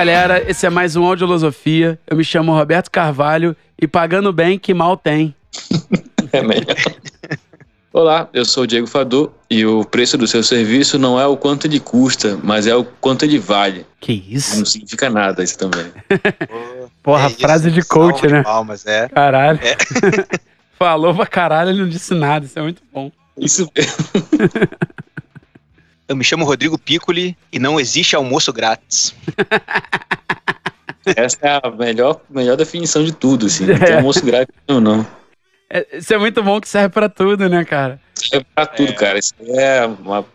galera, esse é mais um Audiolosofia. Eu me chamo Roberto Carvalho e pagando bem, que mal tem. é melhor. Olá, eu sou o Diego Fadu e o preço do seu serviço não é o quanto ele custa, mas é o quanto ele vale. Que isso? Não significa nada isso também. Porra, é frase de coach, né? Palmas, é. Caralho. É. Falou pra caralho, ele não disse nada, isso é muito bom. Isso Eu me chamo Rodrigo Piccoli e não existe almoço grátis. Essa é a melhor, melhor definição de tudo, assim. Não tem almoço grátis, não, não. É, isso é muito bom que serve pra tudo, né, cara? Serve pra tudo, é. cara. Isso é uma.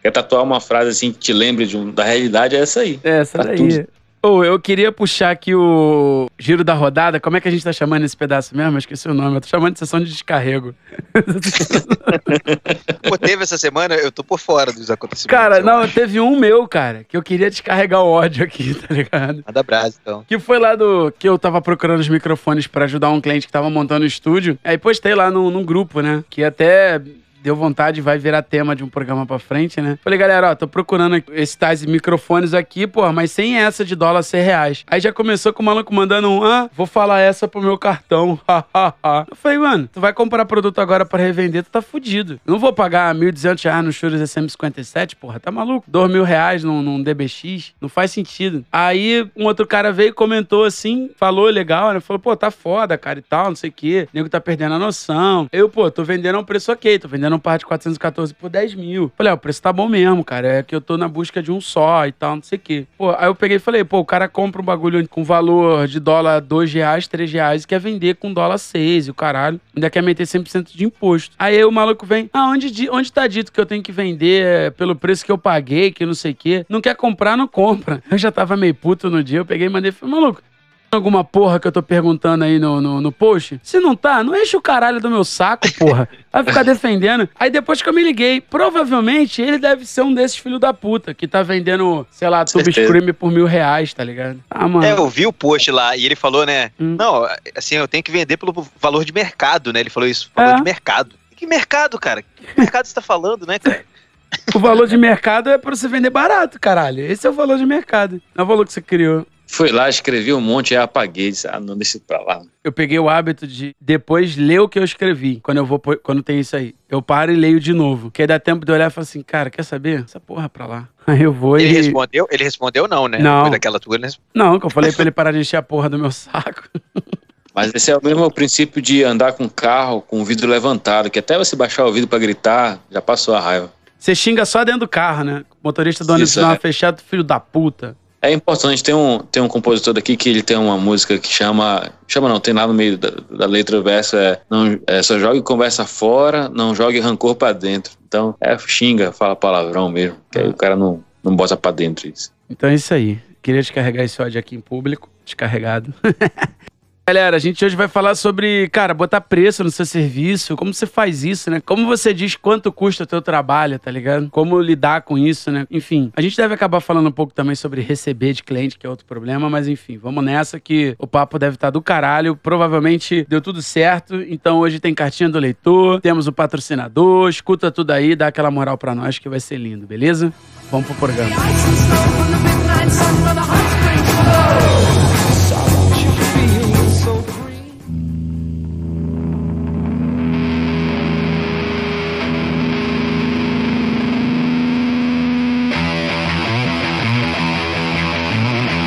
Quer tatuar uma frase assim que te lembre de um, da realidade, é essa aí. É, essa pra daí. Tudo. Oh, eu queria puxar aqui o giro da rodada. Como é que a gente tá chamando esse pedaço mesmo? Eu esqueci o nome. Eu tô chamando de sessão de descarrego. Pô, teve essa semana, eu tô por fora dos acontecimentos. Cara, não, acho. teve um meu, cara, que eu queria descarregar o ódio aqui, tá ligado? Manda brasa, então. Que foi lá do. Que eu tava procurando os microfones para ajudar um cliente que tava montando o estúdio. Aí postei lá num, num grupo, né? Que até deu vontade, vai virar tema de um programa pra frente, né? Falei, galera, ó, tô procurando esses tais microfones aqui, porra, mas sem essa de dólar ser reais. Aí já começou com o maluco mandando um, ah, vou falar essa pro meu cartão, Eu falei, mano, tu vai comprar produto agora pra revender, tu tá fudido. não vou pagar 1.200 reais no Shure SM57, porra, tá maluco? 2 mil reais num, num DBX, não faz sentido. Aí um outro cara veio e comentou assim, falou legal, né? Falou, pô, tá foda, cara, e tal, não sei o quê. O nego tá perdendo a noção. Eu, pô, tô vendendo a um preço ok, tô vendendo um par de 414 por 10 mil. Falei, ah, o preço tá bom mesmo, cara. É que eu tô na busca de um só e tal, não sei o quê. Pô, aí eu peguei e falei, pô, o cara compra um bagulho com valor de dólar 2 reais, 3 reais e quer vender com dólar 6 e o caralho. Ainda quer meter 100% de imposto. Aí, o maluco vem, ah, onde, onde tá dito que eu tenho que vender pelo preço que eu paguei, que não sei o quê? Não quer comprar, não compra. Eu já tava meio puto no dia, eu peguei e mandei, falei, maluco, alguma porra que eu tô perguntando aí no, no, no, post? Se não tá, não enche o caralho do meu saco, porra. Vai ficar defendendo. Aí depois que eu me liguei, provavelmente ele deve ser um desses filhos da puta que tá vendendo, sei lá, Tube Scream por mil reais, tá ligado? Ah, mano. É, eu vi o post lá e ele falou, né? Hum. Não, assim, eu tenho que vender pelo valor de mercado, né? Ele falou isso, valor é. de mercado. Que mercado, cara? Que mercado você tá falando, né, cara? O valor de mercado é pra você vender barato, caralho. Esse é o valor de mercado. Não é o valor que você criou. Fui lá, escrevi um monte e apaguei. Disse, ah, não, deixa pra lá. Eu peguei o hábito de depois ler o que eu escrevi, quando eu vou, quando tem isso aí. Eu paro e leio de novo. Que aí dá tempo de olhar e falar assim, cara, quer saber? Essa porra pra lá. Aí eu vou ele e... respondeu? Ele respondeu não, né? Não. Depois daquela tua, né? Não, que eu falei pra ele parar de encher a porra do meu saco. Mas esse é o mesmo princípio de andar com carro com o vidro levantado, que até você baixar o vidro para gritar, já passou a raiva. Você xinga só dentro do carro, né? O motorista do ônibus não é. fechado, filho da puta. É importante, tem um, tem um compositor aqui que ele tem uma música que chama. Chama não, tem lá no meio da, da letra o verso é, não, é só jogue conversa fora, não jogue rancor para dentro. Então, é xinga, fala palavrão mesmo, que aí o cara não, não bota para dentro isso. Então é isso aí. Queria descarregar esse ódio aqui em público, descarregado. Galera, a gente hoje vai falar sobre, cara, botar preço no seu serviço, como você faz isso, né? Como você diz quanto custa o teu trabalho, tá ligado? Como lidar com isso, né? Enfim, a gente deve acabar falando um pouco também sobre receber de cliente, que é outro problema, mas enfim, vamos nessa que o papo deve estar tá do caralho. Provavelmente deu tudo certo, então hoje tem cartinha do leitor, temos o patrocinador, escuta tudo aí, dá aquela moral pra nós que vai ser lindo, beleza? Vamos pro programa.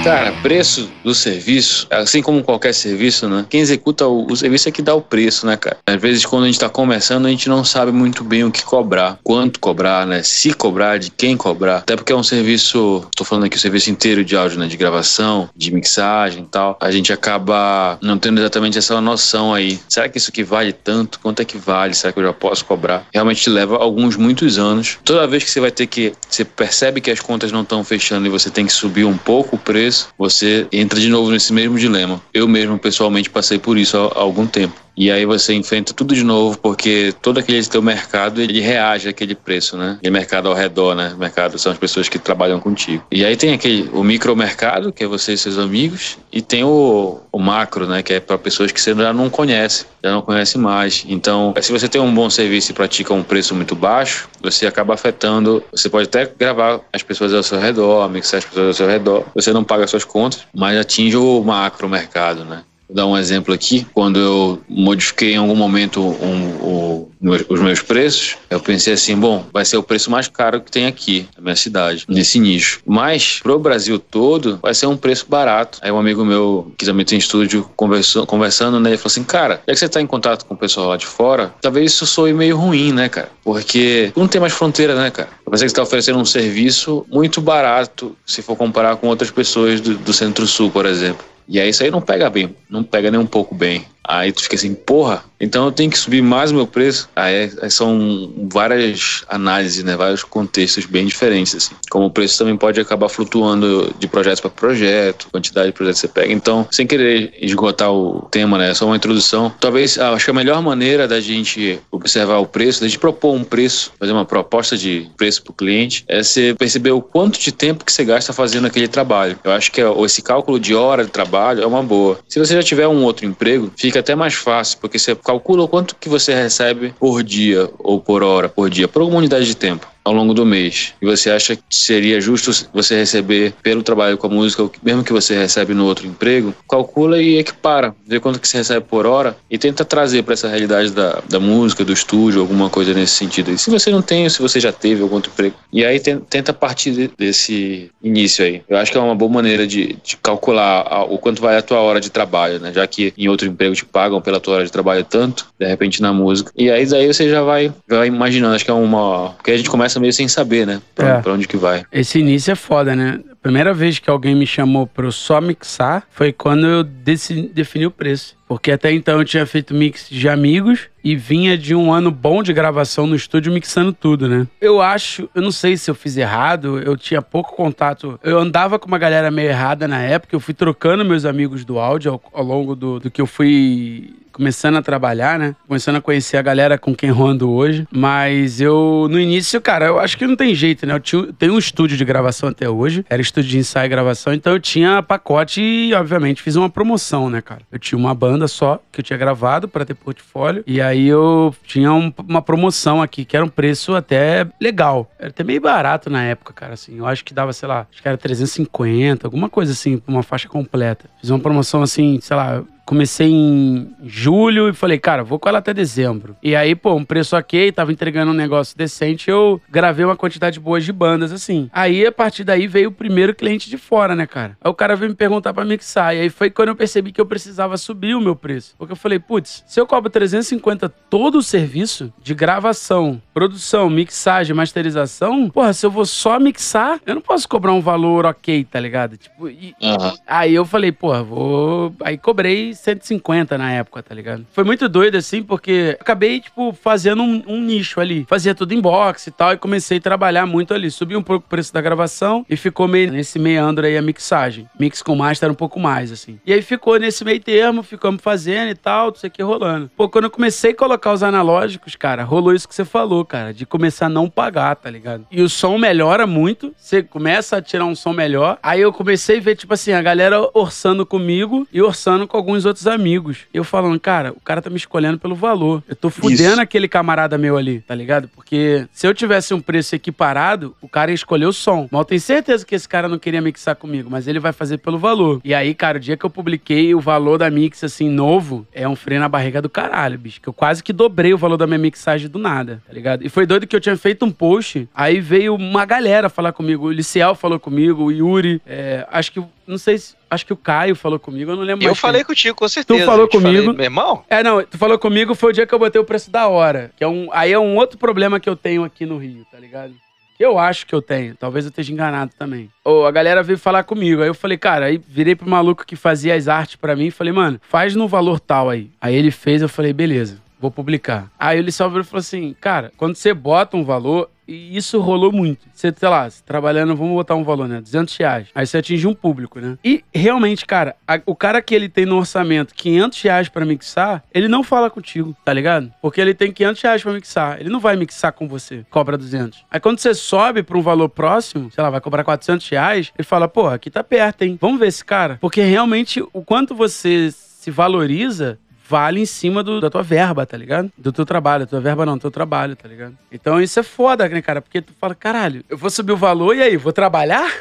Cara, preço do serviço, assim como qualquer serviço, né? Quem executa o, o, serviço é que dá o preço, né, cara? Às vezes, quando a gente tá começando, a gente não sabe muito bem o que cobrar, quanto cobrar, né? Se cobrar, de quem cobrar. Até porque é um serviço, tô falando aqui o serviço inteiro de áudio, né? De gravação, de mixagem e tal. A gente acaba não tendo exatamente essa noção aí. Será que isso aqui vale tanto? Quanto é que vale? Será que eu já posso cobrar? Realmente leva alguns, muitos anos. Toda vez que você vai ter que. Você percebe que as contas não estão fechando e você tem que subir um pouco o preço você entra de novo nesse mesmo dilema. Eu mesmo, pessoalmente, passei por isso há, algum tempo. E aí você enfrenta tudo de novo, porque todo aquele teu mercado, ele reage àquele preço, né? E mercado ao redor, né? Mercado são as pessoas que trabalham contigo. E aí tem aquele, o micromercado, que é você e seus amigos, e tem o, o macro, né? Que é para pessoas que você já não conhece, já não conhece mais. Então, se você tem um bom serviço e pratica um preço muito baixo, você acaba afetando, você pode até gravar as pessoas ao seu redor, mixar as pessoas ao seu redor, você não paga suas contas, mas atinge o macro mercado, né? Vou dar um exemplo aqui. Quando eu modifiquei em algum momento um, os meus preços, eu pensei assim: bom, vai ser o preço mais caro que tem aqui na minha cidade, nesse nicho. Mas pro Brasil todo, vai ser um preço barato. Aí um amigo meu, que também tem estúdio, conversou, conversando, né? Ele falou assim: cara, já que você tá em contato com o pessoal lá de fora, talvez isso soe meio ruim, né, cara? Porque não tem mais fronteira, né, cara? Eu pensei que você tá oferecendo um serviço muito barato se for comparar com outras pessoas do, do Centro-Sul, por exemplo. E aí isso aí não pega bem, não pega nem um pouco bem. Aí tu fica assim, porra, então eu tenho que subir mais o meu preço. Aí, aí são várias análises, né, vários contextos bem diferentes, assim. Como o preço também pode acabar flutuando de projeto para projeto, quantidade de projetos que você pega. Então, sem querer esgotar o tema, né, é só uma introdução. Talvez, acho que a melhor maneira da gente observar o preço, da gente propor um preço, fazer uma proposta de preço para o cliente, é você perceber o quanto de tempo que você gasta fazendo aquele trabalho. Eu acho que esse cálculo de hora de trabalho é uma boa. Se você já tiver um outro emprego, fica fica até mais fácil, porque você calcula quanto que você recebe por dia ou por hora, por dia, por alguma unidade de tempo ao longo do mês e você acha que seria justo você receber pelo trabalho com a música, mesmo que você recebe no outro emprego, calcula e equipara, vê quanto que você recebe por hora e tenta trazer para essa realidade da, da música, do estúdio, alguma coisa nesse sentido. E se você não tem, se você já teve algum outro emprego, e aí tenta partir desse início aí. Eu acho que é uma boa maneira de, de calcular o quanto vai a tua hora de trabalho, né? Já que em outro emprego te pagam pela tua hora de trabalho tanto, de repente na música. E aí daí você já vai, vai imaginando, acho que é uma... Porque a gente começa meio sem saber, né? Pra, é. pra onde que vai. Esse início é foda, né? A primeira vez que alguém me chamou para eu só mixar foi quando eu decidi, defini o preço. Porque até então eu tinha feito mix de amigos e vinha de um ano bom de gravação no estúdio mixando tudo, né? Eu acho, eu não sei se eu fiz errado, eu tinha pouco contato. Eu andava com uma galera meio errada na época, eu fui trocando meus amigos do áudio ao, ao longo do, do que eu fui começando a trabalhar, né? Começando a conhecer a galera com quem rondo hoje. Mas eu, no início, cara, eu acho que não tem jeito, né? Eu tinha, tenho um estúdio de gravação até hoje. Era estúdio de ensaio e gravação. Então eu tinha pacote e, obviamente, fiz uma promoção, né, cara? Eu tinha uma banda só que eu tinha gravado para ter portfólio. E aí eu tinha um, uma promoção aqui que era um preço até legal. Era até meio barato na época, cara, assim. Eu acho que dava, sei lá, acho que era 350, alguma coisa assim, uma faixa completa. Fiz uma promoção assim, sei lá, comecei em julho e falei, cara, vou com ela até dezembro. E aí, pô, um preço ok, tava entregando um negócio decente, eu gravei uma quantidade boa de bandas, assim. Aí, a partir daí, veio o primeiro cliente de fora, né, cara? Aí o cara veio me perguntar pra mixar. E aí foi quando eu percebi que eu precisava subir o meu preço. Porque eu falei, putz, se eu cobro 350 todo o serviço de gravação, produção, mixagem, masterização, porra, se eu vou só mixar, eu não posso cobrar um valor ok, tá ligado? Tipo, e, uhum. aí eu falei, porra, vou. Aí cobrei 150 na época, tá ligado? Foi muito doido assim, porque acabei, tipo, fazendo um, um nicho ali. Fazia tudo em box e tal, e comecei a trabalhar muito ali. Subi um pouco o preço da gravação e ficou meio nesse meandro aí a mixagem. Mix com master um pouco mais, assim. E aí ficou nesse meio termo, ficamos fazendo e tal, tudo isso aqui rolando. Pô, quando eu comecei a colocar os analógicos, cara, rolou isso que você falou, cara, de começar a não pagar, tá ligado? E o som melhora muito, você começa a tirar um som melhor. Aí eu comecei a ver, tipo assim, a galera orçando comigo e orçando com alguns outros amigos. Eu falando, cara, o cara tá me escolhendo pelo valor. Eu tô fudendo Isso. aquele camarada meu ali, tá ligado? Porque se eu tivesse um preço equiparado, o cara ia escolher o som. Eu tenho certeza que esse cara não queria mixar comigo, mas ele vai fazer pelo valor. E aí, cara, o dia que eu publiquei o valor da mix, assim, novo, é um freio na barriga do caralho, bicho. Que eu quase que dobrei o valor da minha mixagem do nada, tá ligado? E foi doido que eu tinha feito um post, aí veio uma galera falar comigo. O Liciel falou comigo, o Yuri, é, acho que não sei se. Acho que o Caio falou comigo, eu não lembro Eu falei quem. contigo, com certeza. Tu falou comigo. Falei, meu irmão? É, não, tu falou comigo foi o dia que eu botei o preço da hora. Que é um, aí é um outro problema que eu tenho aqui no Rio, tá ligado? Eu acho que eu tenho, talvez eu esteja enganado também. Ou a galera veio falar comigo, aí eu falei, cara, aí virei pro maluco que fazia as artes para mim e falei, mano, faz no valor tal aí. Aí ele fez, eu falei, beleza, vou publicar. Aí ele só virou e falou assim, cara, quando você bota um valor, E isso rolou muito. Você, sei lá, trabalhando, vamos botar um valor, né? 200 reais. Aí você atinge um público, né? E realmente, cara, a, o cara que ele tem no orçamento 500 reais pra mixar, ele não fala contigo, tá ligado? Porque ele tem 500 reais pra mixar. Ele não vai mixar com você, cobra 200. Aí quando você sobe pra um valor próximo, sei lá, vai cobrar 400 reais, ele fala, pô, aqui tá perto, hein? Vamos ver esse cara. Porque realmente, o quanto você se valoriza vale em cima do, da tua verba, tá ligado? Do teu trabalho. Tua verba não, do teu trabalho, tá ligado? Então isso é foda, né, cara? Porque tu fala, caralho, eu vou subir o valor e aí, vou trabalhar?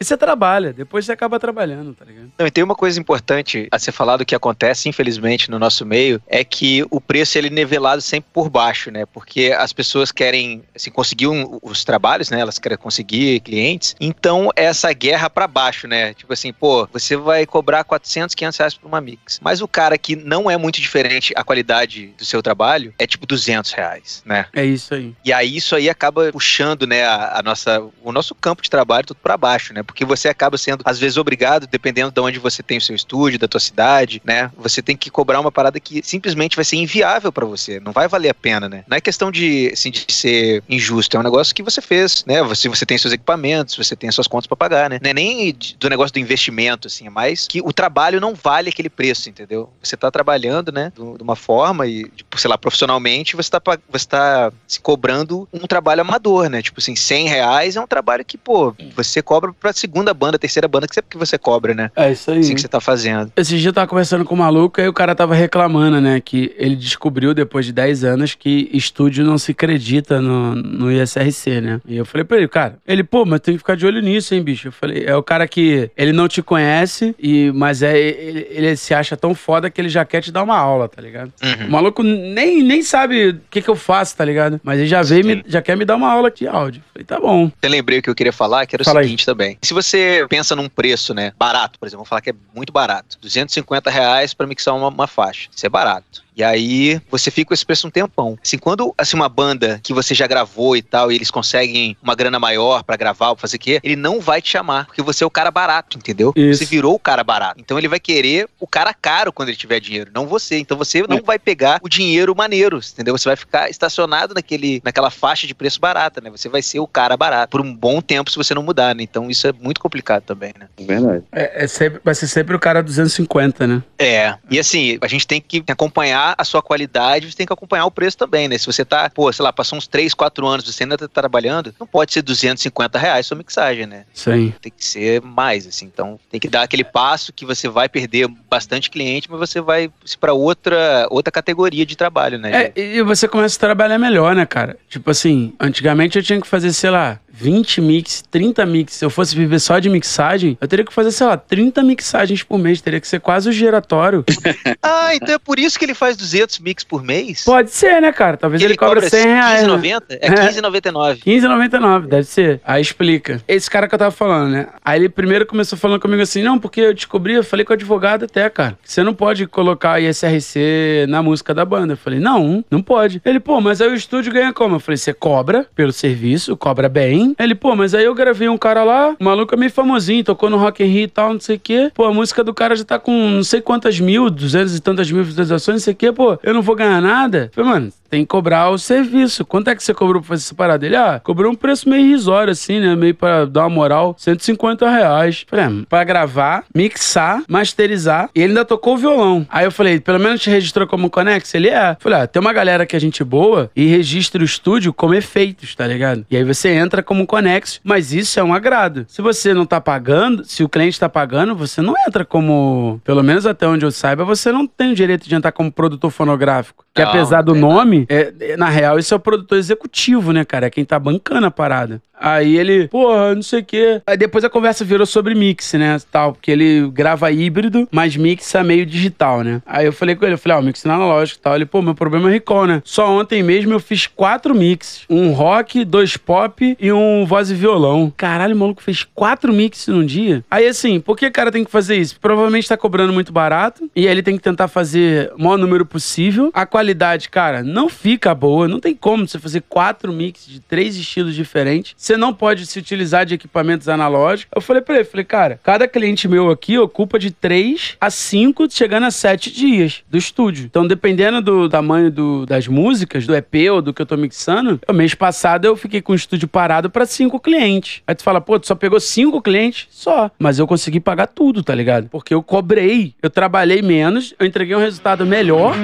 e você trabalha, depois você acaba trabalhando, tá ligado? Não, e tem uma coisa importante a ser falado que acontece, infelizmente, no nosso meio, é que o preço ele é nivelado sempre por baixo, né? Porque as pessoas querem, assim, conseguir um, os trabalhos, né? Elas querem conseguir clientes. Então, essa guerra para baixo, né? Tipo assim, pô, você vai cobrar 400, 500 reais por uma mix. Mas o cara que não é muito diferente a qualidade do seu trabalho, é tipo 200 reais, né? É isso aí. E aí isso aí acaba puxando, né, a, a nossa, o nosso campo de trabalho tudo para baixo, né? Porque você acaba sendo, às vezes, obrigado, dependendo de onde você tem o seu estúdio, da tua cidade, né? Você tem que cobrar uma parada que simplesmente vai ser inviável para você, não vai valer a pena, né? Não é questão de, assim, de ser injusto, é um negócio que você fez, né? Você, você tem seus equipamentos, você tem as suas contas para pagar, né? Não é nem do negócio do investimento, assim, é mais que o trabalho não vale aquele preço, entendeu? Você tá trabalhando trabalhando, né, de uma forma e, tipo, sei lá, profissionalmente, você tá, você tá se cobrando um trabalho amador, né? Tipo assim, 100 reais é um trabalho que, pô, você cobra pra segunda banda, terceira banda que você, que você cobra, né? É isso aí. Assim que você tá fazendo. Esse dia eu tava conversando com um maluco e o cara tava reclamando, né, que ele descobriu depois de 10 anos que estúdio não se acredita no, no ISRC, né? E eu falei pra ele, cara, ele, pô, mas tem que ficar de olho nisso, hein, bicho? Eu falei, é o cara que ele não te conhece, e, mas é, ele, ele se acha tão foda que ele já quer te dar uma aula, tá ligado? Uhum. O maluco nem, nem sabe o que, que eu faço, tá ligado? Mas ele já veio, me, já quer me dar uma aula de áudio. Falei, tá bom. Eu lembrei o que eu queria falar, que era o Fala seguinte aí. também. Se você pensa num preço, né, barato, por exemplo, vamos falar que é muito barato. 250 reais pra mixar uma, uma faixa. Isso é barato. E aí você fica com esse preço um tempão. Assim, quando assim, uma banda que você já gravou e tal, e eles conseguem uma grana maior para gravar ou fazer o quê, ele não vai te chamar, porque você é o cara barato, entendeu? Isso. Você virou o cara barato. Então ele vai querer o cara caro quando ele tiver dinheiro, não você. Então você não vai pegar o dinheiro maneiro, entendeu? Você vai ficar estacionado naquele, naquela faixa de preço barata, né? Você vai ser o cara barato por um bom tempo se você não mudar, né? Então isso é muito complicado também, né? Verdade. É, é sempre, vai ser sempre o cara 250, né? É. E assim, a gente tem que acompanhar acompanhar a sua qualidade, você tem que acompanhar o preço também, né? Se você tá, pô, sei lá, passou uns 3, 4 anos, você ainda tá trabalhando, não pode ser 250 reais sua mixagem, né? Sim. Tem que ser mais, assim. Então, tem que dar aquele passo que você vai perder bastante cliente, mas você vai para outra, outra categoria de trabalho, né? É, e você começa a trabalhar melhor, né, cara? Tipo assim, antigamente eu tinha que fazer, sei lá, 20 mix, 30 mix. Se eu fosse viver só de mixagem, eu teria que fazer, sei lá, 30 mixagens por mês. Teria que ser quase o giratório. ah, então é por isso que ele faz 200 mix por mês? Pode ser, né, cara? Talvez ele, ele cobra 100 reais. 15,90? Né? É 15,99. 15,99, deve ser. Aí explica. Esse cara que eu tava falando, né? Aí ele primeiro começou falando comigo assim: não, porque eu descobri, eu falei com o advogado até, cara. Você não pode colocar ISRC na música da banda. Eu falei, não, não pode. Ele, pô, mas aí o estúdio ganha como? Eu falei, você cobra pelo serviço, cobra bem ele, pô, mas aí eu gravei um cara lá, o maluco é meio famosinho, tocou no Rock in Rio e tal, não sei o quê. Pô, a música do cara já tá com não sei quantas mil, duzentas e tantas mil visualizações, não sei o quê. Pô, eu não vou ganhar nada. falei, mano, tem que cobrar o serviço. Quanto é que você cobrou pra fazer essa parada? Ele, ah, cobrou um preço meio irrisório, assim, né? Meio pra dar uma moral, 150 reais. Falei, ah, pra gravar, mixar, masterizar. E ele ainda tocou o violão. Aí eu falei, pelo menos te registrou como Conex? Ele é. Falei, ah, tem uma galera que é gente boa e registra o estúdio como efeitos, tá ligado? E aí você entra como Conex, mas isso é um agrado. Se você não tá pagando, se o cliente tá pagando, você não entra como, pelo menos até onde eu saiba, você não tem o direito de entrar como produtor fonográfico. Que não, apesar do nome, é, é, na real, esse é o produtor executivo, né, cara? É quem tá bancando a parada. Aí ele, porra, não sei o quê. Aí depois a conversa virou sobre mix, né? Tal, porque ele grava híbrido, mas mixa meio digital, né? Aí eu falei com ele, eu falei, ó, oh, mix analógico e tal. Ele, pô, meu problema é recall, né? Só ontem mesmo eu fiz quatro mix: um rock, dois pop e um voz e violão. Caralho, o maluco fez quatro mix num dia. Aí assim, por que o cara tem que fazer isso? Provavelmente tá cobrando muito barato e aí ele tem que tentar fazer o maior número possível. A qualidade qualidade, cara, não fica boa. Não tem como você fazer quatro mix de três estilos diferentes. Você não pode se utilizar de equipamentos analógicos. Eu falei pra ele, falei, cara, cada cliente meu aqui ocupa de três a cinco, chegando a sete dias do estúdio. Então, dependendo do tamanho do, das músicas, do EP ou do que eu tô mixando, o mês passado eu fiquei com o estúdio parado para cinco clientes. Aí tu fala, pô, tu só pegou cinco clientes? Só. Mas eu consegui pagar tudo, tá ligado? Porque eu cobrei, eu trabalhei menos, eu entreguei um resultado melhor.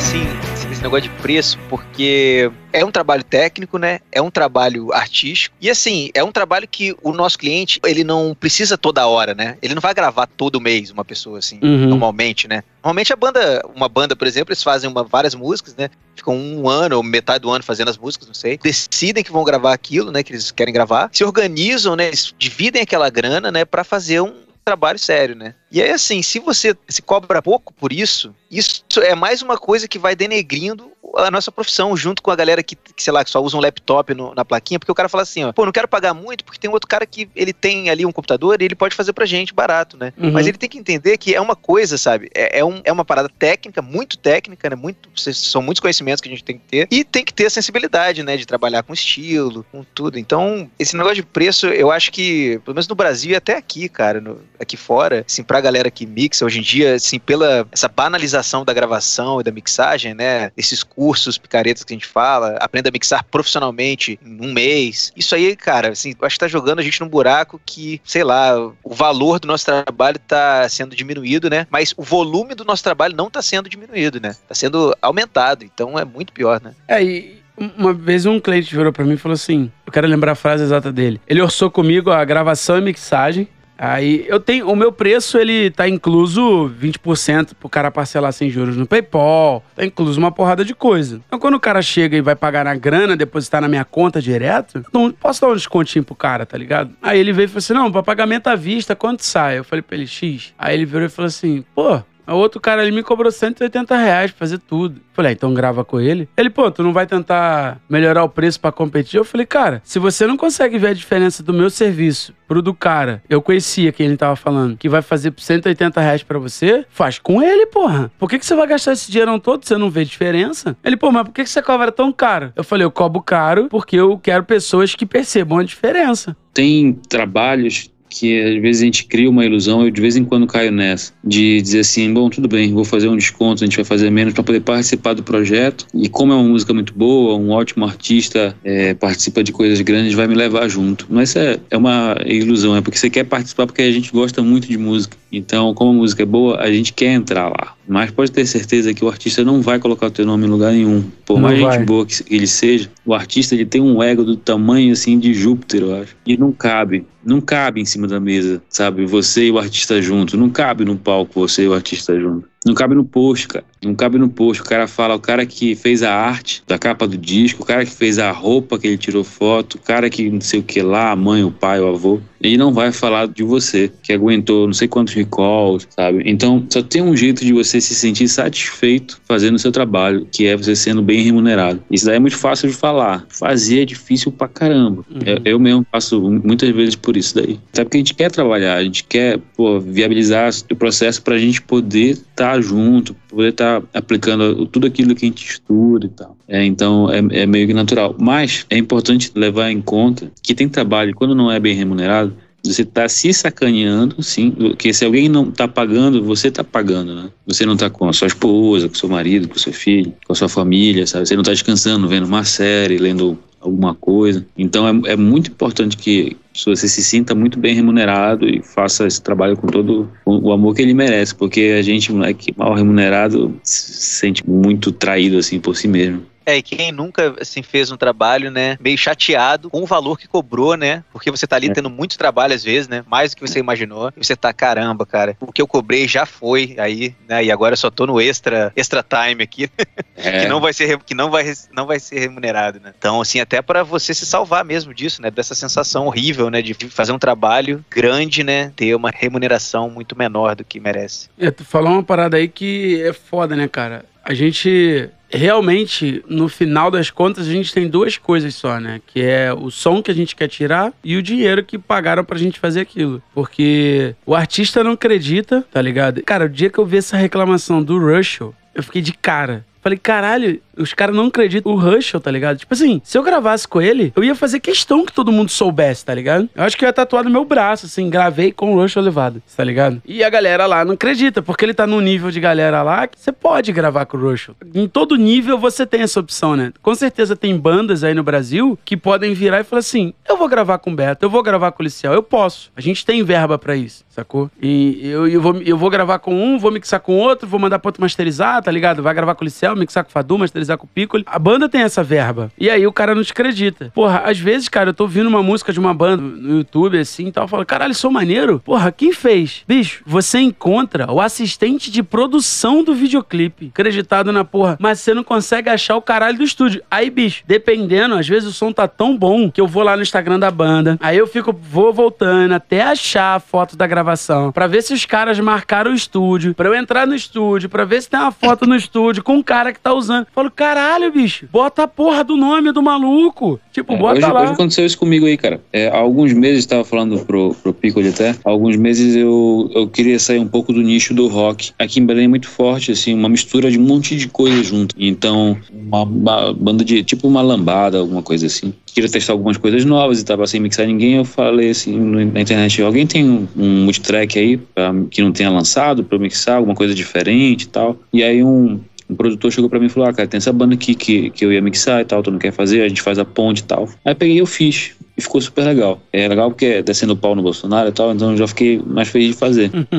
Assim, esse negócio de preço, porque é um trabalho técnico, né? É um trabalho artístico. E assim, é um trabalho que o nosso cliente, ele não precisa toda hora, né? Ele não vai gravar todo mês uma pessoa, assim, Uhum. normalmente, né? Normalmente a banda, uma banda, por exemplo, eles fazem uma- várias músicas, né? Ficam um ano ou metade do ano fazendo as músicas, não sei. Decidem que vão gravar aquilo, né? Que eles querem gravar. Se organizam, né? Eles dividem aquela grana, né? Pra fazer um trabalho sério, né? E aí, assim, se você se cobra pouco por isso, isso é mais uma coisa que vai denegrindo a nossa profissão, junto com a galera que, que, sei lá, que só usa um laptop no- na plaquinha, porque o cara fala assim, ó, pô, não quero pagar muito, porque tem outro cara que ele tem ali um computador e ele pode fazer pra gente barato, né? Uhum. Mas ele tem que entender que é uma coisa, sabe? É, é, um, é uma parada técnica, muito técnica, né? Muito, são muitos conhecimentos que a gente tem que ter. E tem que ter a sensibilidade, né? De trabalhar com estilo, com tudo. Então, esse negócio de preço, eu acho que, pelo menos no Brasil e até aqui, cara, no- aqui fora, assim, pra galera que mixa, hoje em dia, assim, pela essa banalização da gravação e da mixagem, né? Esses cursos picaretas que a gente fala, aprenda a mixar profissionalmente em um mês. Isso aí, cara, assim, acho que tá jogando a gente num buraco que, sei lá, o valor do nosso trabalho tá sendo diminuído, né? Mas o volume do nosso trabalho não tá sendo diminuído, né? Tá sendo aumentado. Então é muito pior, né? É, e uma vez um cliente virou pra mim e falou assim: Eu quero lembrar a frase exata dele. Ele orçou comigo a gravação e mixagem. Aí eu tenho. O meu preço, ele tá incluso 20% pro cara parcelar sem juros no PayPal. Tá incluso uma porrada de coisa. Então quando o cara chega e vai pagar na grana, depositar na minha conta direto, não posso dar um descontinho pro cara, tá ligado? Aí ele veio e falou assim: não, pra pagamento à vista, quanto sai? Eu falei pra ele, X. Aí ele virou e falou assim: pô, o outro cara ele me cobrou 180 reais pra fazer tudo. Falei, ah, então grava com ele. Ele, pô, tu não vai tentar melhorar o preço pra competir? Eu falei, cara, se você não consegue ver a diferença do meu serviço pro do cara, eu conhecia quem ele tava falando, que vai fazer por 180 reais pra você, faz com ele, porra. Por que, que você vai gastar esse dinheirão todo se você não vê diferença? Ele, pô, mas por que, que você cobra tão caro? Eu falei, eu cobro caro porque eu quero pessoas que percebam a diferença. Tem trabalhos que às vezes a gente cria uma ilusão, eu de vez em quando caio nessa, de dizer assim, bom, tudo bem, vou fazer um desconto, a gente vai fazer menos para poder participar do projeto, e como é uma música muito boa, um ótimo artista é, participa de coisas grandes, vai me levar junto. Mas é, é uma ilusão, é porque você quer participar porque a gente gosta muito de música. Então, como a música é boa, a gente quer entrar lá. Mas pode ter certeza que o artista não vai colocar o teu nome em lugar nenhum. Por Não mais vai. gente boa que ele seja, o artista ele tem um ego do tamanho assim de Júpiter, eu acho. E não cabe, não cabe em cima da mesa, sabe? Você e o artista junto, não cabe no palco você e o artista junto. Não cabe no post, cara. Não cabe no post. O cara fala, o cara que fez a arte da capa do disco, o cara que fez a roupa que ele tirou foto, o cara que não sei o que lá, a mãe, o pai, o avô. Ele não vai falar de você, que aguentou não sei quantos recalls, sabe? Então, só tem um jeito de você se sentir satisfeito fazendo o seu trabalho, que é você sendo bem remunerado. Isso daí é muito fácil de falar. Fazer é difícil pra caramba. Uhum. Eu, eu mesmo passo muitas vezes por isso daí. Até porque a gente quer trabalhar, a gente quer pô, viabilizar o processo pra gente poder estar junto, poder estar aplicando tudo aquilo que a gente estuda e tal. É, então é, é meio que natural. Mas é importante levar em conta que tem trabalho, quando não é bem remunerado, você está se sacaneando, sim, porque se alguém não está pagando, você está pagando, né? Você não está com a sua esposa, com o seu marido, com o seu filho, com a sua família, sabe? Você não está descansando, vendo uma série, lendo alguma coisa. Então é, é muito importante que você se sinta muito bem remunerado e faça esse trabalho com todo o amor que ele merece, porque a gente, moleque mal remunerado, se sente muito traído assim por si mesmo. É, e quem nunca, assim, fez um trabalho, né, meio chateado com o valor que cobrou, né? Porque você tá ali É. tendo muito trabalho às vezes, né? Mais do que você imaginou. E você tá, caramba, cara, o que eu cobrei já foi aí, né? E agora eu só tô no extra, extra time aqui, É, que não vai ser, que não vai, não vai ser remunerado, né? Então, assim, até pra você se salvar mesmo disso, né? Dessa sensação horrível, né? De fazer um trabalho grande, né? Ter uma remuneração muito menor do que merece. É, tu falou uma parada aí que é foda, né, cara? A gente realmente, no final das contas, a gente tem duas coisas só, né? Que é o som que a gente quer tirar e o dinheiro que pagaram pra gente fazer aquilo. Porque o artista não acredita, tá ligado? Cara, o dia que eu vi essa reclamação do Russell, eu fiquei de cara. Falei, caralho, os caras não acreditam. O Russell, tá ligado? Tipo assim, se eu gravasse com ele, eu ia fazer questão que todo mundo soubesse, tá ligado? Eu acho que eu ia tatuar no meu braço, assim, gravei com o Russell levado, tá ligado? E a galera lá não acredita, porque ele tá num nível de galera lá que você pode gravar com o Russell. Em todo nível você tem essa opção, né? Com certeza tem bandas aí no Brasil que podem virar e falar assim: eu vou gravar com o Beto, eu vou gravar com o Liceu, eu posso. A gente tem verba pra isso, sacou? E eu, eu, vou, eu vou gravar com um, vou mixar com outro, vou mandar pro outro masterizar, tá ligado? Vai gravar com o Liceu, mixar com o Fadu, masterizar com o Piccolo. A banda tem essa verba. E aí o cara não te acredita. Porra, às vezes, cara, eu tô ouvindo uma música de uma banda no YouTube, assim, e tal, eu falo, caralho, sou maneiro? Porra, quem fez? Bicho, você encontra o assistente de produção do videoclipe, acreditado na porra, mas você não consegue achar o caralho do estúdio. Aí, bicho, dependendo, às vezes o som tá tão bom que eu vou lá no Instagram da banda, aí eu fico, vou voltando até achar a foto da gravação, pra ver se os caras marcaram o estúdio, pra eu entrar no estúdio, pra ver se tem uma foto no estúdio com um cara que tá usando. Falo, caralho, bicho, bota a porra do nome do maluco. Tipo, É, bota hoje, lá. hoje aconteceu isso comigo aí, cara. É, há alguns meses, estava falando pro, pro Piccoli até, há alguns meses eu, eu queria sair um pouco do nicho do rock. Aqui em Belém é muito forte, assim, uma mistura de um monte de coisa junto. Então, uma, uma banda de, tipo uma lambada, alguma coisa assim. Queria testar algumas coisas novas e tava sem mixar ninguém, eu falei assim na internet, alguém tem um, um multitrack aí pra- que não tenha lançado pra eu mixar, alguma coisa diferente e tal. E aí um, um produtor chegou pra mim e falou: Ah, cara, tem essa banda aqui que, que eu ia mixar e tal, tu não quer fazer, a gente faz a ponte e tal. Aí eu peguei e eu fiz. E ficou super legal. É legal porque é descendo o pau no Bolsonaro e tal, então eu já fiquei mais feliz de fazer.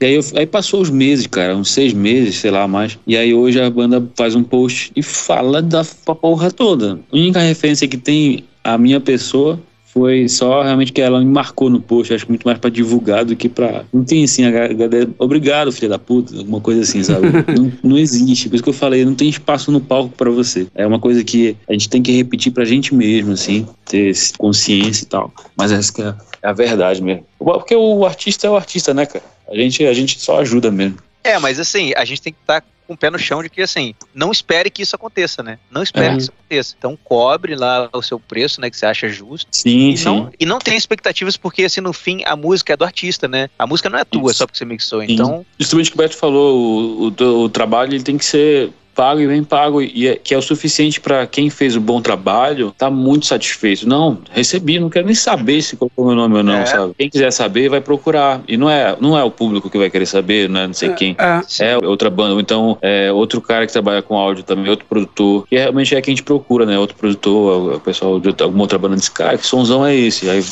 E aí, eu- aí passou os meses, cara, uns seis meses, sei lá, mais. E aí hoje a banda faz um post e fala da porra toda. A única referência que tem a minha pessoa foi só realmente que ela me marcou no post. Acho que muito mais pra divulgar do que pra. Não tem assim, a galera, obrigado, filha da puta, alguma coisa assim, sabe? não, não existe. Por isso que eu falei, não tem espaço no palco pra você. É uma coisa que a gente tem que repetir pra gente mesmo, assim, ter consciência e tal. Mas essa que é é a verdade mesmo. Porque o artista é o artista, né, cara? A gente, a gente só ajuda mesmo. É, mas assim, a gente tem que estar com o pé no chão de que, assim, não espere que isso aconteça, né? Não espere É. que isso aconteça. Então, cobre lá o seu preço, né, que você acha justo. Sim, E não, e não tem expectativas, porque, assim, no fim, a música é do artista, né? A música não é tua, Isso. só porque você mixou. Então, Justamente o que o Beto falou, o, o, o trabalho ele tem que ser pago e bem pago, e é, que é o suficiente para quem fez o bom trabalho tá muito satisfeito. Não, recebi, não quero nem saber se colocou meu nome ou não, É. sabe? Quem quiser saber, vai procurar. E não é, não é o público que vai querer saber, não é não sei quem. É, É outra banda, ou então é outro cara que trabalha com áudio também, outro produtor, que realmente é quem a gente procura, né? Outro produtor, o pessoal de outra- alguma outra banda desse cara, que sonzão é esse? Aí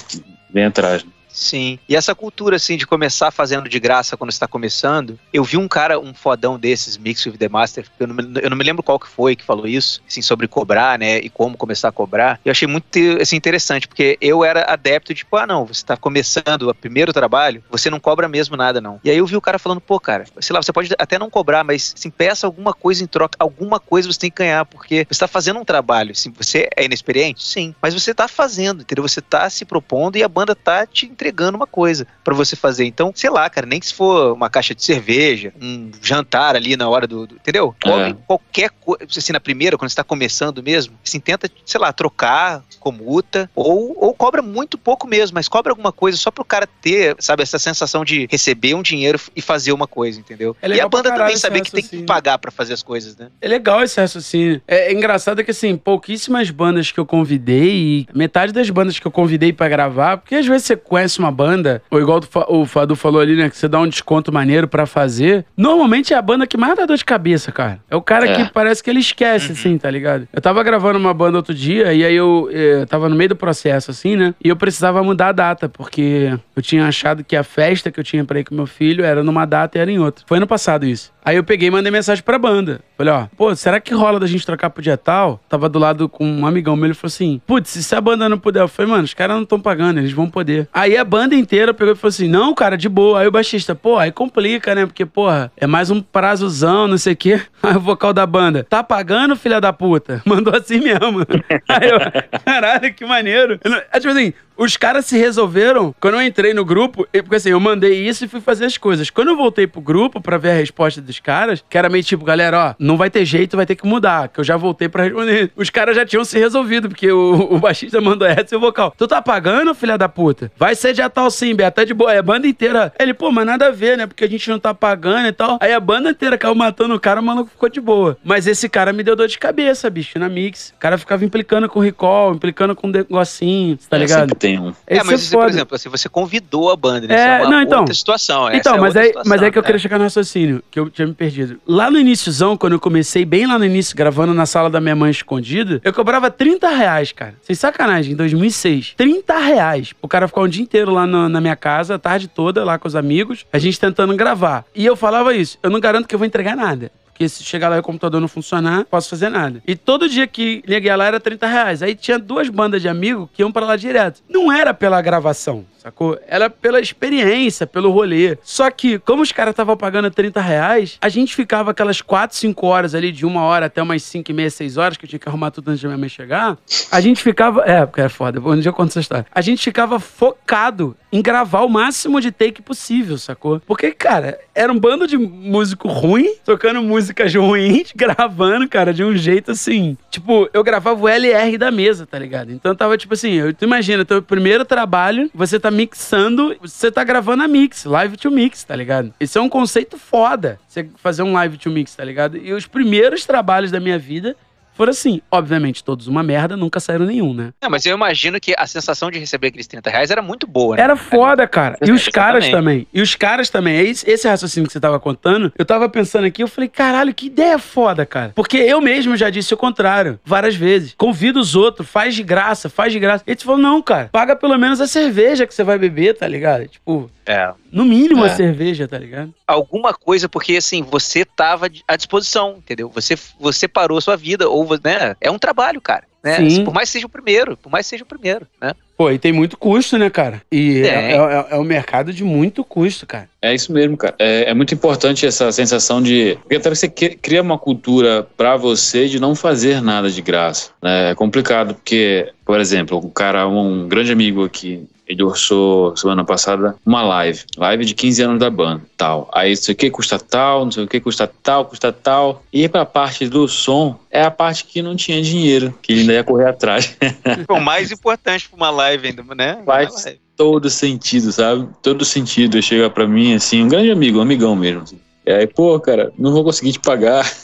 vem atrás. Sim. E essa cultura, assim, de começar fazendo de graça quando está começando, eu vi um cara, um fodão desses, Mix with the Master, eu não, me, eu não me lembro qual que foi que falou isso, assim, sobre cobrar, né, e como começar a cobrar. Eu achei muito, assim, interessante, porque eu era adepto de, tipo, ah, não, você está começando o primeiro trabalho, você não cobra mesmo nada, não. E aí eu vi o cara falando, pô, cara, sei lá, você pode até não cobrar, mas, assim, peça alguma coisa em troca, alguma coisa você tem que ganhar, porque você está fazendo um trabalho, assim, você é inexperiente? Sim. Mas você está fazendo, entendeu? Você está se propondo e a banda tá te entregando uma coisa pra você fazer. Então, sei lá, cara, nem que se for uma caixa de cerveja, um jantar ali na hora do. do- entendeu? Cobre É. qualquer coisa. Assim, na primeira, quando você tá começando mesmo, assim, tenta, sei lá, trocar comuta, ou, ou cobra muito pouco mesmo, mas cobra alguma coisa só pro cara ter, sabe, essa sensação de receber um dinheiro e fazer uma coisa, entendeu? É e a banda também saber que tem que pagar pra fazer as coisas, né? É legal esse raciocínio. É, é engraçado que, assim, pouquíssimas bandas que eu convidei, e metade das bandas que eu convidei pra gravar, porque às vezes você conhece uma banda, ou igual o Fadu falou ali, né, que você dá um desconto maneiro pra fazer. Normalmente é a banda que mais dá dor de cabeça, cara. É o cara É. que parece que ele esquece, assim, tá ligado? Eu tava gravando uma banda outro dia, e aí eu, eh, eu tava no meio do processo, assim, né, e eu precisava mudar a data, porque eu tinha achado que a festa que eu tinha pra ir com meu filho era numa data e era em outra. Foi ano passado isso. Aí eu peguei e mandei mensagem pra banda. Falei, ó, pô, será que rola da gente trocar pro dia tal? Tava do lado com um amigão meu, ele falou assim, putz, se a banda não puder, eu falei, mano, os caras não estão pagando, eles vão poder. Aí a banda inteira pegou e falou assim, não, cara, de boa. Aí o baixista, pô, aí complica, né? Porque, porra, é mais um prazozão, não sei o quê. Aí o vocal da banda, tá pagando, filha da puta? Mandou assim mesmo. Aí eu, caralho, que maneiro. É tipo assim, os caras se resolveram. Quando eu entrei no grupo, porque assim, eu mandei isso e fui fazer as coisas. Quando eu voltei pro grupo pra ver a resposta dos caras, que era meio tipo, galera, ó, não vai ter jeito, vai ter que mudar. Que eu já voltei pra responder. Os caras já tinham se resolvido, porque o, o baixista mandou essa e o vocal. Tu tá pagando, filha da puta? Vai ser de tal sim, Beto, tá de boa. É a banda inteira. Ele, pô, mas nada a ver, né? Porque a gente não tá pagando e tal. Aí a banda inteira caiu matando o cara, o maluco ficou de boa. Mas esse cara me deu dor de cabeça, bicho, na mix. O cara ficava implicando com recall, implicando com um negocinho, tá é, ligado? Tem um. É, mas é por exemplo, assim, você convidou a banda, né? É, é não, então, outra situação. Então, é mas, aí, situação, mas é que eu queria chegar no raciocínio, que eu tinha me perdido. Lá no iníciozão, quando eu comecei, bem lá no início, gravando na sala da minha mãe escondida, eu cobrava 30 reais, cara. Sem sacanagem, em 2006. 30 reais. O cara ficar um dia inteiro lá no- na minha casa, a tarde toda, lá com os amigos, a gente tentando gravar. E eu falava isso, eu não garanto que eu vou entregar nada. Porque se chegar lá e o computador não funcionar, não posso fazer nada. E todo dia que liguei lá era 30 reais. Aí tinha duas bandas de amigos que iam pra lá direto. Não era pela gravação, sacou? Era pela experiência, pelo rolê. Só que, como os caras estavam pagando 30 reais, a gente ficava aquelas 4, 5 horas ali, de uma hora até umas 5 e meia, 6 horas, que eu tinha que arrumar tudo antes da minha mãe chegar. A gente ficava. É, porque é foda. Um dia eu essa história. A gente ficava focado em gravar o máximo de take possível, sacou? Porque, cara, era um bando de músico ruim, tocando músicas ruins, gravando, cara, de um jeito assim. Tipo, eu gravava o LR da mesa, tá ligado? Então tava tipo assim, eu, tu imagina, teu primeiro trabalho, você tá mixando, você tá gravando a mix, live to mix, tá ligado? Isso é um conceito foda, você fazer um live to mix, tá ligado? E os primeiros trabalhos da minha vida foram assim. Obviamente, todos uma merda, nunca saíram nenhum, né? Não, mas eu imagino que a sensação de receber aqueles 30 reais era muito boa, né? Era foda, cara. E os caras também. E os caras também. Esse, esse raciocínio que você tava contando, eu tava pensando aqui, eu falei, caralho, que ideia foda, cara. Porque eu mesmo já disse o contrário, várias vezes. Convida os outros, faz de graça, faz de graça. E eles falou, não, cara, paga pelo menos a cerveja que você vai beber, tá ligado? Tipo, É. no mínimo a É. cerveja, tá ligado? Alguma coisa, porque assim, você tava à disposição, entendeu? Você, você parou a sua vida, ou, né? É um trabalho, cara. Né? Sim. Por mais que seja o primeiro, por mais que seja o primeiro, né? Pô, e tem muito custo, né, cara? E é, é, é- é um mercado de muito custo, cara. É isso mesmo, cara. É, é muito importante essa sensação de. Porque até você cria uma cultura pra você de não fazer nada de graça. né? É complicado, porque, por exemplo, um cara, um grande amigo aqui, ele orçou semana passada uma live. Live de 15 anos da banda, tal. Aí não sei o que custa tal, não sei o que custa tal, custa tal. E pra parte do som, é a parte que não tinha dinheiro, que ele ainda ia correr atrás. o mais importante pra uma live ainda, né? Faz live. todo sentido, sabe? Todo sentido. Chega pra mim, assim, um grande amigo, um amigão mesmo. assim. E aí, pô, cara, não vou conseguir te pagar.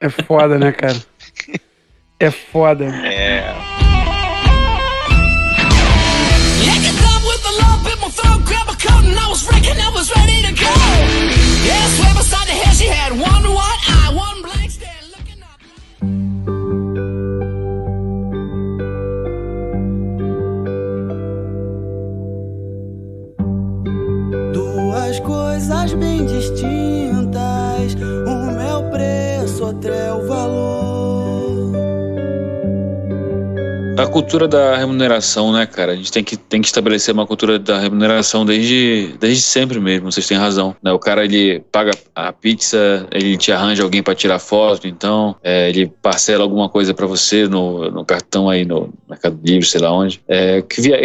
É foda, né, cara? É foda. É. coisas bem distintas. É o preço, outro é o valor. A cultura da remuneração, né, cara? A gente tem que, tem que estabelecer uma cultura da remuneração desde, desde sempre mesmo, vocês têm razão. Né? O cara, ele paga a pizza, ele te arranja alguém pra tirar foto, então, é, ele parcela alguma coisa pra você no, no cartão aí, no Mercado Livre, sei lá onde. É, que via,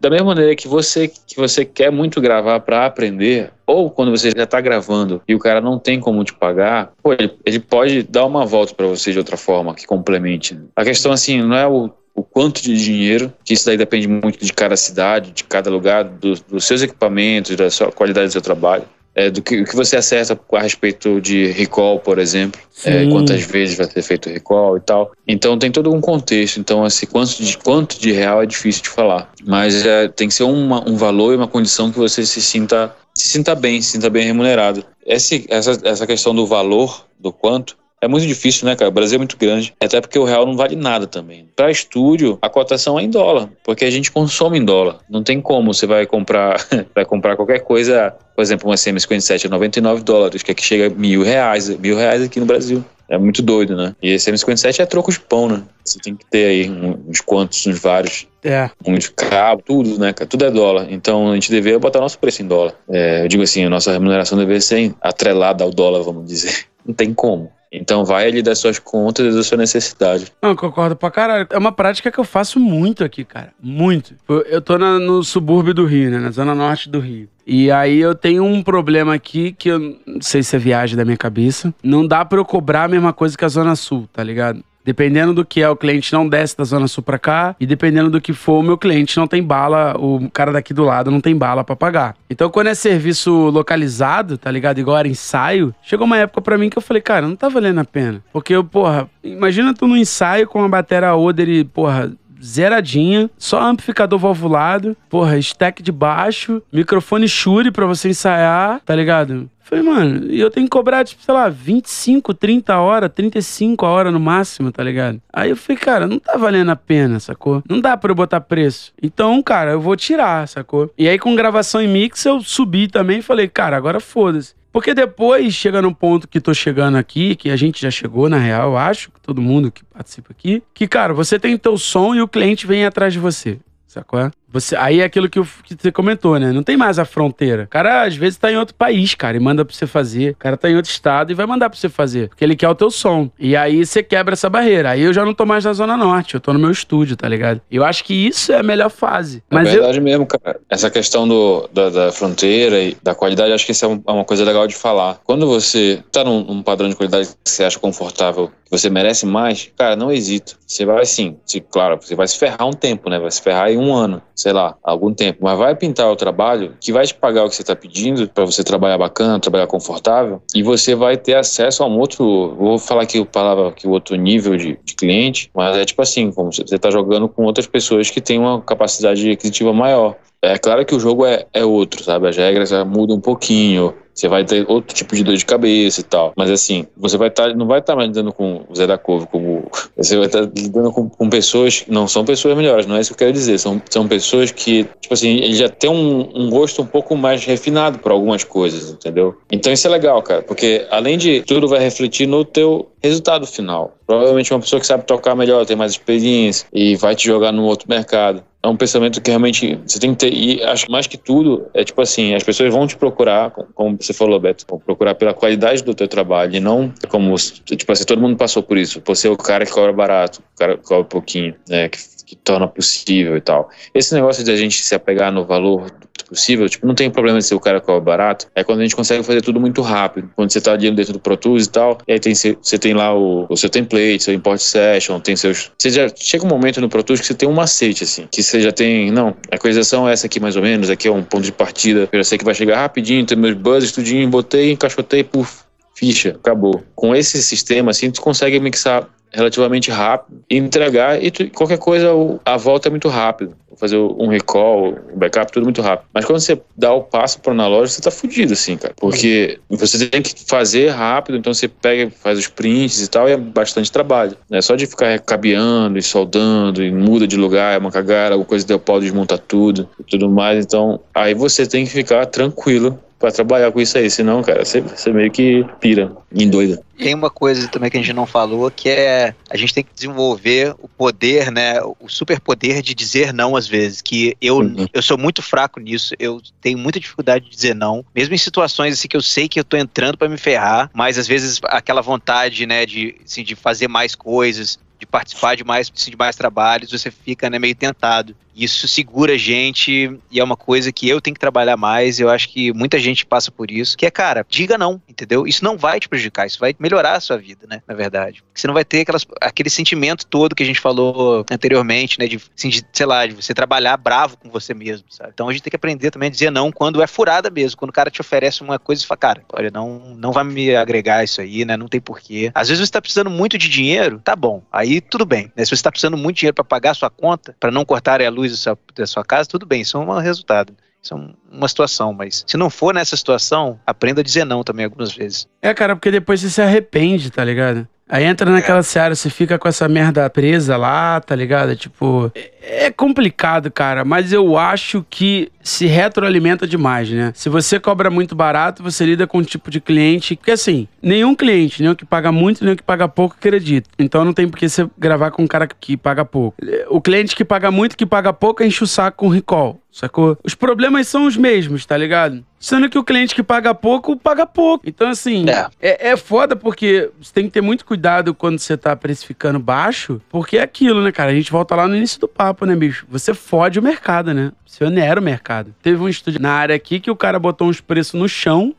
da mesma maneira que você, que você quer muito gravar pra aprender, ou quando você já tá gravando e o cara não tem como te pagar, pô, ele, ele pode dar uma volta pra você de outra forma, que complemente. A questão, assim, não é o quanto de dinheiro, que isso daí depende muito de cada cidade, de cada lugar, do- dos seus equipamentos, da sua qualidade do seu trabalho. É, do que, o que você acerta a respeito de recall, por exemplo, é, quantas vezes vai ser feito recall e tal. Então tem todo um contexto. Então, assim, quanto de, quanto de real é difícil de falar. Mas é, tem que ser uma- um valor e uma condição que você se sinta, se sinta bem, se sinta bem remunerado. Esse, essa, essa questão do valor, do quanto, É muito difícil, né, cara? O Brasil é muito grande. Até porque o real não vale nada também. Para estúdio, a cotação é em dólar, porque a gente consome em dólar. Não tem como você vai comprar, vai comprar qualquer coisa, por exemplo, um SM57 a 99 dólares, que aqui chega a mil reais, mil reais aqui no Brasil. É muito doido, né? E esse M57 é troco de pão, né? Você tem que ter aí uns quantos, uns vários, É. uns cabos, tudo, né, cara? Tudo é dólar. Então a gente deveria botar nosso preço em dólar. É, eu digo assim, a nossa remuneração deveria ser atrelada ao dólar, vamos dizer. Não tem como. Então vai ali das suas contas e da sua necessidade. Não, concordo pra caralho. É uma prática que eu faço muito aqui, cara. Muito. Eu- Eu tô na- no subúrbio do Rio, né? Na zona norte do Rio. E aí eu tenho um problema aqui que eu não sei se é viagem da minha cabeça. Não dá pra eu cobrar a mesma coisa que a zona sul, tá ligado? Dependendo do que é, o cliente não desce da Zona Sul pra cá. E dependendo do que for, o meu cliente não tem bala, o cara daqui do lado não tem bala pra pagar. Então, quando é serviço localizado, tá ligado? Igual era ensaio, chegou uma época pra mim que eu falei, cara, não tá valendo a pena. Porque porra, imagina tu no ensaio com uma bateria Oder e, porra, zeradinha, só amplificador valvulado, porra, stack de baixo, microfone Shure pra você ensaiar, tá ligado? Falei, mano, e eu tenho que cobrar, tipo, sei lá, 25, 30 horas, 35 a hora no máximo, tá ligado? Aí eu falei, cara, não tá valendo a pena, sacou? Não dá pra eu botar preço. Então, cara, eu vou tirar, sacou? E aí, com gravação em mix, eu subi também e falei, cara, agora foda-se. Porque depois chega num ponto que tô chegando aqui, que a gente já chegou, na real, eu acho, que todo mundo que participa aqui, que, cara, você tem teu som e o cliente vem atrás de você. Sacou? É? Você, aí é aquilo que, eu- que você comentou, né? Não tem mais a fronteira. O cara, às vezes, tá em outro país, cara, e manda pra você fazer. O cara tá em outro estado e vai mandar pra você fazer. Porque ele quer o teu som. E aí você quebra essa barreira. Aí eu já não tô mais na Zona Norte, eu tô no meu estúdio, tá ligado? Eu acho que isso é a melhor fase. Mas é eu, verdade mesmo, cara. Essa questão do, da, da fronteira e da qualidade, acho que isso é é uma coisa legal de falar. Quando você tá num, num padrão de qualidade que você acha confortável, que você merece mais, cara, não hesita. Você vai sim, se, claro, você vai se ferrar um tempo, né? Vai se ferrar em um ano, sei lá, algum tempo. Mas vai pintar o trabalho que vai te pagar o que você tá pedindo pra você trabalhar bacana, trabalhar confortável, e você vai ter acesso a um outro, vou falar aqui a palavra que o outro nível de, de cliente, mas é tipo assim, como você tá jogando com outras pessoas que têm uma capacidade aquisitiva maior. É claro que o jogo é, é outro, sabe? As regras mudam um pouquinho. Você vai ter outro tipo de dor de cabeça e tal. Mas assim, você vai estar, não vai estar mais lidando com o Zé da Couve, como você vai estar lidando com, com pessoas não são pessoas melhores, não é isso que eu quero dizer. São, são pessoas que, tipo assim, ele já tem um, um gosto um pouco mais refinado para algumas coisas, entendeu? Então isso é legal, cara, porque além de tudo vai refletir no teu resultado final. Provavelmente uma pessoa que sabe tocar melhor, tem mais experiência e vai te jogar num outro mercado. É um pensamento que realmente você tem que ter. E acho que mais que tudo, é tipo assim, as pessoas vão te procurar, como você falou, Beto, procurar pela qualidade do teu trabalho e não como, tipo assim, todo mundo passou por isso. Você é o cara que cobra barato, o cara que cobra pouquinho, né, que, que torna possível e tal. Esse negócio de a gente se apegar no valor possível, tipo, não tem problema de ser o cara que cobra barato, é quando a gente consegue fazer tudo muito rápido. Quando você tá ali dentro do Pro Tools e tal, e aí tem, você tem lá o, o seu template, seu import session, tem seus... Você já chega um momento no Pro Tools que você tem um macete, assim, que você já tem, não, a equalização é essa aqui mais ou menos, aqui é um ponto de partida, eu já sei que vai chegar rapidinho, tem meus buzzes, tudinho, botei, encaixotei, puf, ficha, acabou. Com esse sistema, assim, tu consegue mixar relativamente rápido. Entregar e tu, qualquer coisa o- a volta é muito rápido. Fazer um recall um backup tudo muito rápido. Mas quando você dá o passo pro analógico você tá fudido assim cara. Porque você tem que fazer rápido então você pega faz os prints e tal e é bastante trabalho né? Só de ficar cabeando e soldando e muda de lugar é uma cagada alguma coisa deu pau desmonta tudo e tudo mais. Então aí você tem que ficar tranquilo pra trabalhar com isso aí, senão, cara, você, você meio que pira, endoida. Tem uma coisa também que a gente não falou, que é a gente tem que desenvolver o poder, né? O superpoder de dizer não às vezes. Que eu, Uhum. eu sou muito fraco nisso, eu tenho muita dificuldade de dizer não. Mesmo em situações assim que eu sei que eu tô entrando pra me ferrar, mas às vezes aquela vontade, né, de, assim, de fazer mais coisas, de participar de mais, de mais trabalhos, você fica né, meio tentado. Isso segura a gente e é uma coisa que eu tenho que trabalhar mais. Eu acho que muita gente passa por isso. Que é, cara, diga não, entendeu? Isso não vai te prejudicar, isso vai melhorar a sua vida, né? Na verdade. Você não vai ter aquelas, aquele sentimento todo que a gente falou anteriormente, né? De, assim, de, sei lá, de você trabalhar bravo com você mesmo, sabe? Então a gente tem que aprender também a dizer não quando é furada mesmo. Quando o cara te oferece uma coisa e fala, cara, olha, não, não vai me agregar isso aí, né? Não tem porquê. Às vezes você tá precisando muito de dinheiro, tá bom. Aí tudo bem. Né? Se você tá precisando muito de dinheiro para pagar a sua conta, para não cortarem a luz da sua, da sua casa, tudo bem, isso é um resultado. Isso é um- uma situação, mas se não for nessa situação, aprenda a dizer não também algumas vezes. É, cara, porque depois você se arrepende, tá ligado? Aí entra naquela seara, você fica com essa merda presa lá, tá ligado? Tipo, é é complicado, cara, mas eu acho que se retroalimenta demais, né? Se você cobra muito barato, você lida com um tipo de cliente. Porque assim, nenhum cliente, nem o que paga muito, nem o que paga pouco, acredita. Então não tem por que você gravar com um cara que paga pouco. O cliente que paga muito, que paga pouco, enche o saco com recall. Sacou? Os problemas são os mesmos, tá ligado? Sendo que o cliente que paga pouco, paga pouco. Então, assim, É. é, é foda porque você tem que ter muito cuidado quando você tá precificando baixo, porque é aquilo, né, cara? A gente volta lá no início do papo, né, bicho? Você fode o mercado, né? Você onera o mercado. Teve um estúdio na área aqui que o cara botou uns preços no chão,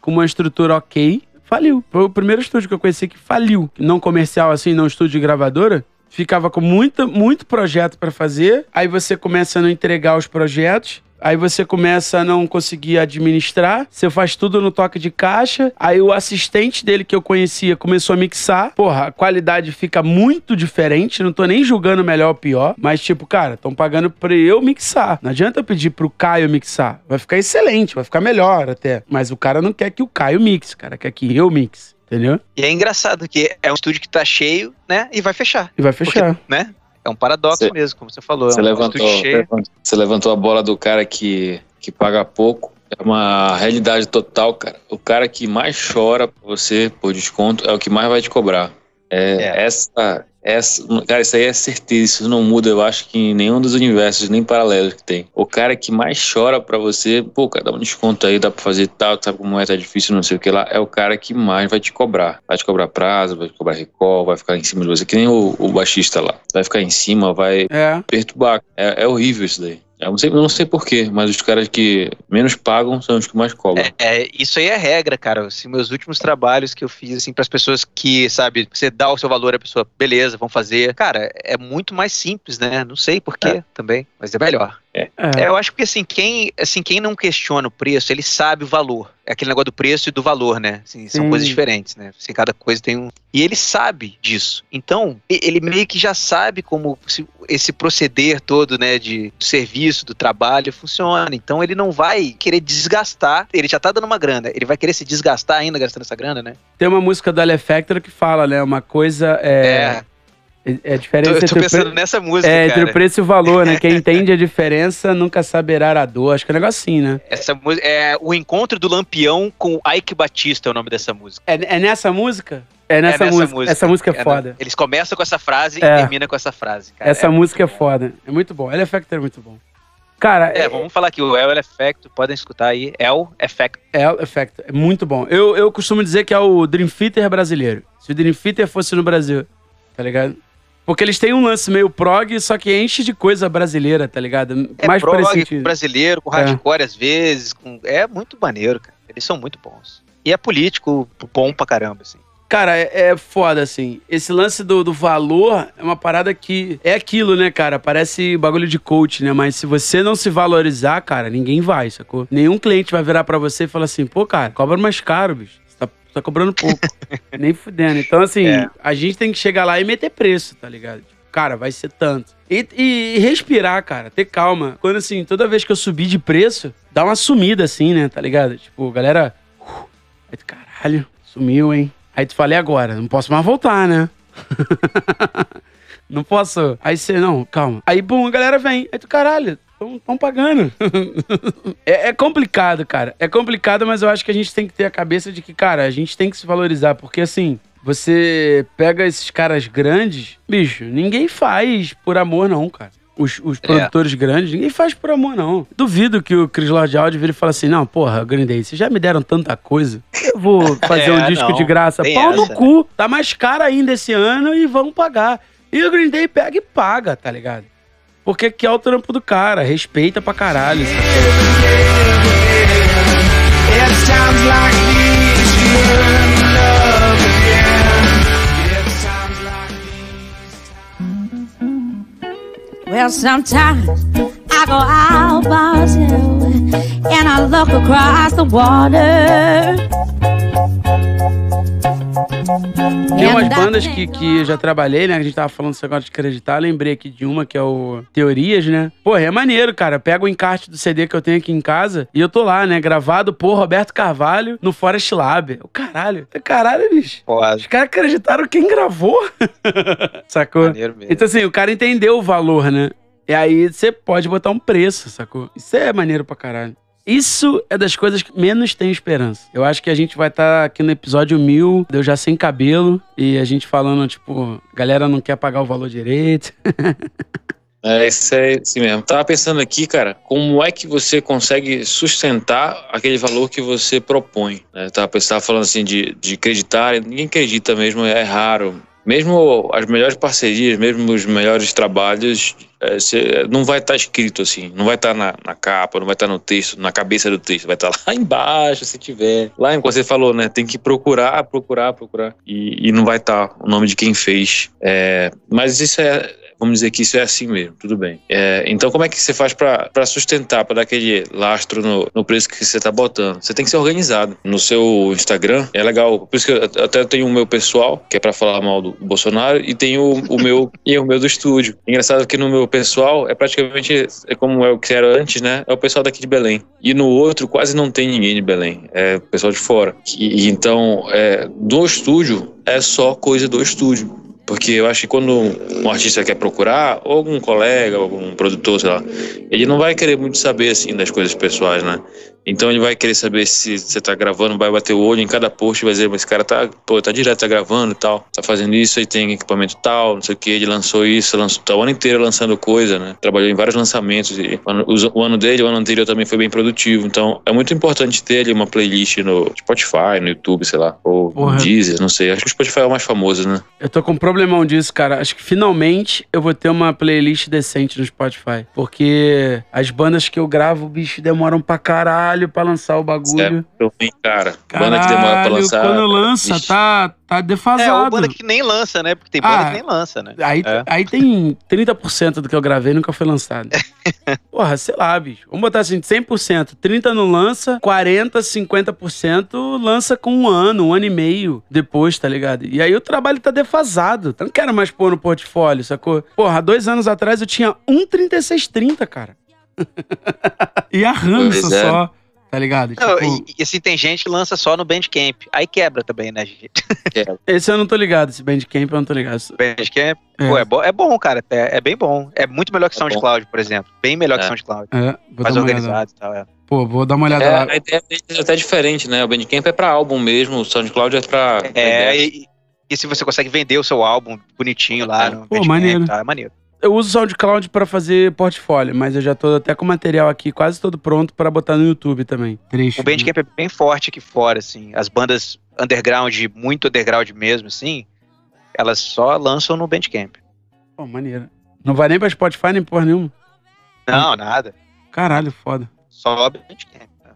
com uma estrutura ok, faliu. Foi o primeiro estúdio que eu conheci que faliu. Não comercial assim, não estúdio de gravadora. Ficava com muita, muito projeto pra fazer. Aí você começa a não entregar os projetos. Aí você começa a não conseguir administrar. Você faz tudo no toque de caixa. Aí o assistente dele que eu conhecia começou a mixar. Porra, a qualidade fica muito diferente. Não tô nem julgando melhor ou pior. Mas, tipo, cara, estão pagando pra eu mixar. Não adianta eu pedir pro Caio mixar. Vai ficar excelente, vai ficar melhor até. Mas o cara não quer que o Caio mixe, cara quer que eu mixe. Entendeu? E é engraçado que é um estúdio que tá cheio, né? E vai fechar. E vai fechar. Porque, né? É um paradoxo Você- mesmo, como você falou. Você é um levantou, estúdio cheio. você levantou a bola do cara que, que paga pouco. É uma realidade total, cara. O cara que mais chora pra você por desconto é o que mais vai te cobrar. É, É. Essa, essa, cara, isso aí é certeza. Isso não muda, eu acho que em nenhum dos universos, nem paralelos que tem. O cara que mais chora pra você, pô, cara, dá um desconto aí, dá pra fazer tal, sabe como é, tá difícil, não sei o que lá. É o cara que mais vai te cobrar. Vai te cobrar prazo, vai te cobrar recall, vai ficar em cima de você, que nem o, o baixista lá. Vai ficar em cima, vai É. perturbar. É, é horrível isso daí. Eu não sei, eu não sei porquê, mas os caras que menos pagam são os que mais cobram. É, é, isso aí é regra, cara. Assim, meus últimos trabalhos que eu fiz, assim, para as pessoas que, sabe, você dá o seu valor à pessoa, beleza, vamos fazer. Cara, é muito mais simples, né? Não sei porquê também, mas é melhor. É. É, eu acho que assim quem, assim, quem não questiona o preço, ele sabe o valor. É aquele negócio do preço e do valor, né? Assim, são Sim. coisas diferentes, né? Assim, cada coisa tem um. E ele sabe disso. Então, ele meio que já sabe como se- esse proceder todo, né, de do serviço, do trabalho funciona. Então, ele não vai querer desgastar. Ele já tá dando uma grana. Ele vai querer se desgastar ainda gastando essa grana, né? Tem uma música do Alefactor que fala, né? Uma coisa é. É, é a Tô, diferença eu tô entre, o pensando pre- nessa música, é, entre cara. o preço e o valor, né? Quem entende a diferença nunca saberá a dor. Acho que é um negócio assim, né? Essa música é o encontro do Lampião com Ike Batista é o nome dessa música. É, é nessa música? É nessa, É nessa música. Essa música é É, foda. né? Eles começam com essa frase É. e terminam com essa frase, cara. Essa É música é foda. É muito bom. Alefactor é muito bom. Cara, É, vamos falar aqui, o El Effect, podem escutar aí, El Effect. É o Effect, é muito bom. Eu, eu costumo dizer que é o Dream Theater brasileiro. Se o Dream Theater fosse no Brasil, tá ligado? Porque eles têm um lance meio prog, só que enche de coisa brasileira, tá ligado? É Mais prog, brasileiro, com É. hardcore às vezes, com... é muito maneiro, cara. Eles são muito bons. E é político bom pra caramba, assim. Cara, é, é foda, assim. Esse lance do, do valor é uma parada que. É aquilo, né, cara? Parece bagulho de coach, né? Mas se você não se valorizar, cara, ninguém vai, sacou? Nenhum cliente vai virar pra você e falar assim, pô, cara, cobra mais caro, bicho. Tá, cobrando pouco. Nem fudendo. Então, assim, É. a gente tem que chegar lá e meter preço, tá ligado? Tipo, cara, vai ser tanto. E, e- respirar, cara, ter calma. Quando, assim, toda vez que eu subir de preço, dá uma sumida, assim, né, tá ligado? Tipo, galera. uh, Aí tu, caralho, sumiu, hein? Aí tu falei agora, não posso mais voltar, né? não posso. Aí você, não, calma. Aí, bum, a galera vem. Aí tu, caralho, estão pagando. é, é complicado, cara. É complicado, mas eu acho que a gente tem que ter a cabeça de que, cara, a gente tem que se valorizar. Porque, assim, você pega esses caras grandes, bicho, ninguém faz por amor, não, cara. Os, os produtores grandes, ninguém faz por amor, não. Duvido que o Chris Lord Audio vire e fale assim: não, porra, Green Day, vocês já me deram tanta coisa. Eu vou fazer É, um disco não, de graça. tem Pau no essa, né? cu. Tá mais caro ainda esse ano e vão pagar. E o Green Day pega e paga, tá ligado? Porque que é o trampo do cara, respeita pra caralho. Well, sometimes I go out by myself and I look across the water. Tem umas bandas que, que eu já trabalhei, né? Que a gente tava falando desse negócio de acreditar. Lembrei aqui de uma que é o Teorias, né? Porra, é maneiro, cara. Pega o encarte do CD que eu tenho aqui em casa e eu tô lá, né? Gravado por Roberto Carvalho no Forest Lab. O caralho. Caralho, bicho. Foda. Os caras acreditaram quem gravou. Sacou? Maneiro mesmo. Então, assim, o cara entendeu o valor, né? E aí você pode botar um preço, sacou? Isso é maneiro pra caralho. Isso é das coisas que menos tem esperança. Eu acho que a gente vai estar aqui no episódio mil, deu já sem cabelo, e a gente falando, tipo, galera não quer pagar o valor direito. É, isso é assim mesmo. Tava pensando aqui, cara, como é que você consegue sustentar aquele valor que você propõe? Né? Tava, tava falando assim de, de acreditar, ninguém acredita mesmo, é raro. Mesmo as melhores parcerias, mesmo os melhores trabalhos, é, cê- não vai estar escrito assim, não vai estar na, na capa, não vai estar no texto, na cabeça do texto, vai estar lá embaixo, se tiver. Lá, como você falou, né? Tem que procurar, procurar, procurar. E, e não vai estar o nome de quem fez. É, mas isso é, vamos dizer que isso é assim mesmo, tudo bem. É, então, como é que você faz para sustentar, para dar aquele lastro no, no preço que você está botando? Você tem que ser organizado. No seu Instagram, é legal. Por isso que eu até tenho o meu pessoal, que é para falar mal do Bolsonaro, e tenho o, o meu e o meu do estúdio. Engraçado que no meu pessoal é praticamente é como é o que era antes, né? É o pessoal daqui de Belém. E no outro quase não tem ninguém de Belém, é o pessoal de fora. E, e então, é, do estúdio é só coisa do estúdio. Porque eu acho que quando um artista quer procurar, ou algum colega, ou algum produtor, sei lá, ele não vai querer muito saber, assim, das coisas pessoais, né? Então ele vai querer saber se você tá gravando, vai bater o olho em cada post e vai dizer, mas esse cara tá, pô, tá direto, tá gravando e tal, tá fazendo isso, aí tem equipamento tal, não sei o que, ele lançou isso, lançou, tá o ano inteiro lançando coisa, né? Trabalhou em vários lançamentos e o o ano dele, o ano anterior também foi bem produtivo. Então é muito importante ter ali uma playlist no Spotify, no YouTube, sei lá, ou Porra. no Deezer, não sei. Acho que o Spotify é o mais famoso, né? Eu tô com um problemão disso, cara. Acho que finalmente eu vou ter uma playlist decente no Spotify. Porque as bandas que eu gravo, bicho, demoram pra caralho pra lançar o bagulho. Certo. Também, cara. Banda que demora pra Caralho, lançar. Quando lança, tá, tá É, defasado. ou banda que nem lança, né? Porque tem banda Ah. que nem lança, né? Aí, É. aí tem 30% do que eu gravei nunca foi lançado. Porra, sei lá, bicho. Vamos botar assim, 100%. 30% não lança, 40%, 50% lança com um ano, um ano e meio depois, tá ligado? E aí o trabalho tá defasado. Eu não quero mais pôr no portfólio, sacou? Porra, há dois anos atrás eu tinha um 3630, cara. e a Ramsa Pois é. só, tá ligado? Não, Tipo, e, e assim, tem gente que lança só no Bandcamp. Aí quebra também, né, gente? Esse eu não tô ligado, esse Bandcamp eu não tô ligado. Bandcamp, É. pô, é, bom, é bom, cara. É, é bem bom. É muito melhor que É bom. SoundCloud, por exemplo. Bem melhor que É. SoundCloud. É, vou dar Mais uma olhada. organizado e tal, é. Pô, vou dar uma olhada É, lá. a ideia deles é até diferente, né? O Bandcamp é pra álbum mesmo, o SoundCloud é pra. É, e, e se você consegue vender o seu álbum bonitinho lá É. no Pô, Bandcamp, maneiro. Tá, é maneiro. Eu uso o SoundCloud pra fazer portfólio, mas eu já tô até com o material aqui quase todo pronto pra botar no YouTube também. Trecho. O Bandcamp é bem forte aqui fora, assim. As bandas underground, muito underground mesmo, assim, elas só lançam no Bandcamp. Pô, maneiro. Não vai nem pra Spotify nem porra nenhuma. Não, nada. Caralho, foda. Só Bandcamp. tá?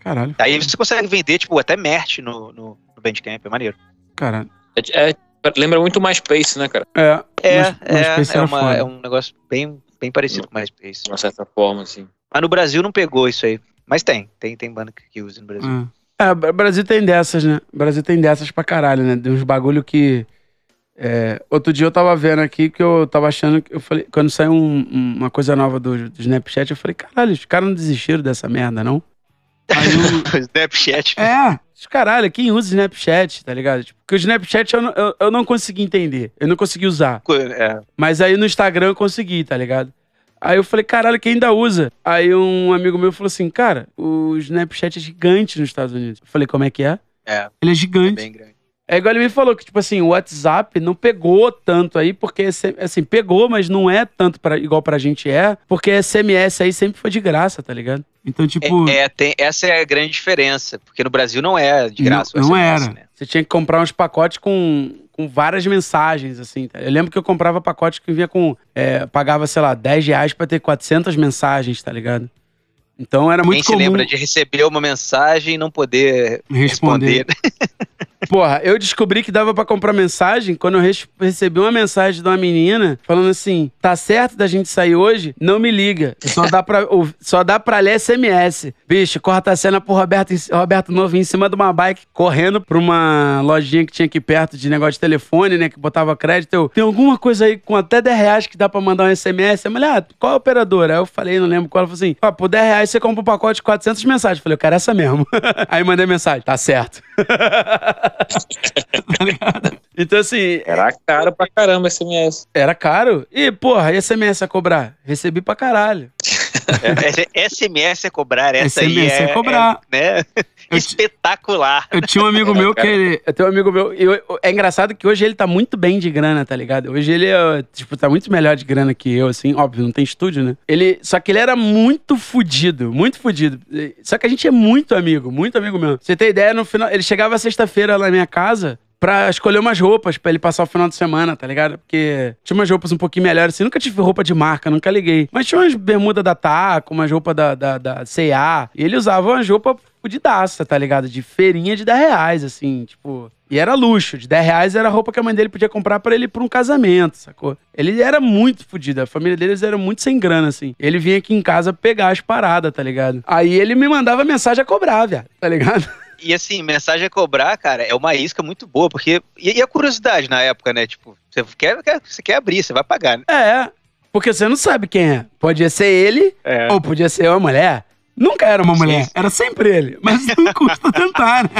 Caralho, Aí você consegue vender, tipo, até merch no, no, no Bandcamp, é maneiro. caralho. É, é- lembra muito mais Space, né, cara? É, É, é, é, uma- é um negócio bem, bem parecido com MySpace. De uma certa forma, assim. Mas no Brasil não pegou isso aí. Mas tem, tem, tem banda que, que usa no Brasil. é. É, o Brasil tem dessas, né? O Brasil tem dessas pra caralho, né? De uns bagulho que. é, outro dia eu tava vendo aqui que eu tava achando que. Eu falei, quando saiu um- uma coisa nova do, do Snapchat, eu falei, caralho, os caras não desistiram dessa merda, não? Aí eu, Snapchat. É, caralho, quem usa Snapchat, tá ligado? Tipo, porque o Snapchat eu não, eu, eu não consegui entender. Eu não consegui usar. É, Mas aí no Instagram eu consegui, tá ligado? Aí eu falei, caralho, quem ainda usa? Aí um amigo meu falou assim, cara, o Snapchat é gigante nos Estados Unidos. Eu falei, como é que é? é, Ele é é gigante. bem grande. É igual ele me falou que, tipo assim, o WhatsApp não pegou tanto aí, porque, assim, pegou, mas não é tanto pra, igual pra gente é, porque SMS aí sempre foi de graça, tá ligado? Então, tipo. É, é, tem, essa é a grande diferença, porque no Brasil não é de graça. Não, não era. né? Você tinha que comprar uns pacotes com, com várias mensagens, assim. tá? Eu lembro que eu comprava pacote que vinha com. é, pagava, sei lá, 10 reais pra ter 400 mensagens, tá ligado? Então era muito se comum lembra de receber uma mensagem e não poder responder. responder? Porra, eu descobri que dava pra comprar mensagem quando eu recebi uma mensagem de uma menina falando assim: tá certo da gente sair hoje? Não me liga. Só dá pra, só dá pra ler SMS. Bicho, corta a cena pro Roberto, Roberto Novinho em cima de uma bike, correndo pra uma lojinha que tinha aqui perto de negócio de telefone, né? Que botava crédito. Eu, tem alguma coisa aí com até 10 reais que dá pra mandar um SMS? A mulher, ah, qual a operadora? Aí eu falei, não lembro qual. Ela falou assim: ó, por 10 reais você compra um pacote de 400 mensagens. Eu falei, eu quero essa mesmo. aí mandei mensagem, tá certo. Tá ligado? Então, assim, Era caro pra caramba SMS. era caro. E, porra, e SMS a cobrar? Recebi pra caralho. É, SMS é cobrar, essa aí SMS é, é cobrar. é, né? Eu espetacular. Eu tinha um amigo meu que ele. Eu tenho um amigo meu. e eu- é engraçado que hoje ele tá muito bem de grana, tá ligado? Hoje ele, é, tipo, tá muito melhor de grana que eu, assim. Óbvio, não tem estúdio, né? Ele. Só que ele era muito fudido, muito fudido. Só que a gente é muito amigo, muito amigo mesmo. Pra Você tem ideia, no final. Ele chegava sexta-feira lá na minha casa. Pra escolher umas roupas pra ele passar o final de semana, tá ligado? Porque tinha umas roupas um pouquinho melhores, assim. Nunca tive roupa de marca, nunca liguei. Mas tinha umas bermuda da Taco, umas roupas da, da, da C&A. E ele usava umas roupas fudidaça, tá ligado? De feirinha de 10 reais, assim, tipo. E era luxo. De 10 reais era a roupa que a mãe dele podia comprar pra ele pra um casamento, sacou? Ele era muito fudido. A família deles era muito sem grana, assim. Ele vinha aqui em casa pegar as paradas, tá ligado? Aí ele me mandava mensagem a cobrar, viado, tá ligado? E assim, mensagem a cobrar, cara, é uma isca muito boa, porque. E, e a curiosidade na época, né? Tipo, você quer, quer- você quer abrir, você vai pagar, né? É. Porque você não sabe quem é. Podia ser ele É. ou podia ser uma mulher. Nunca era uma mulher, era sempre ele. Mas não custa tentar, né?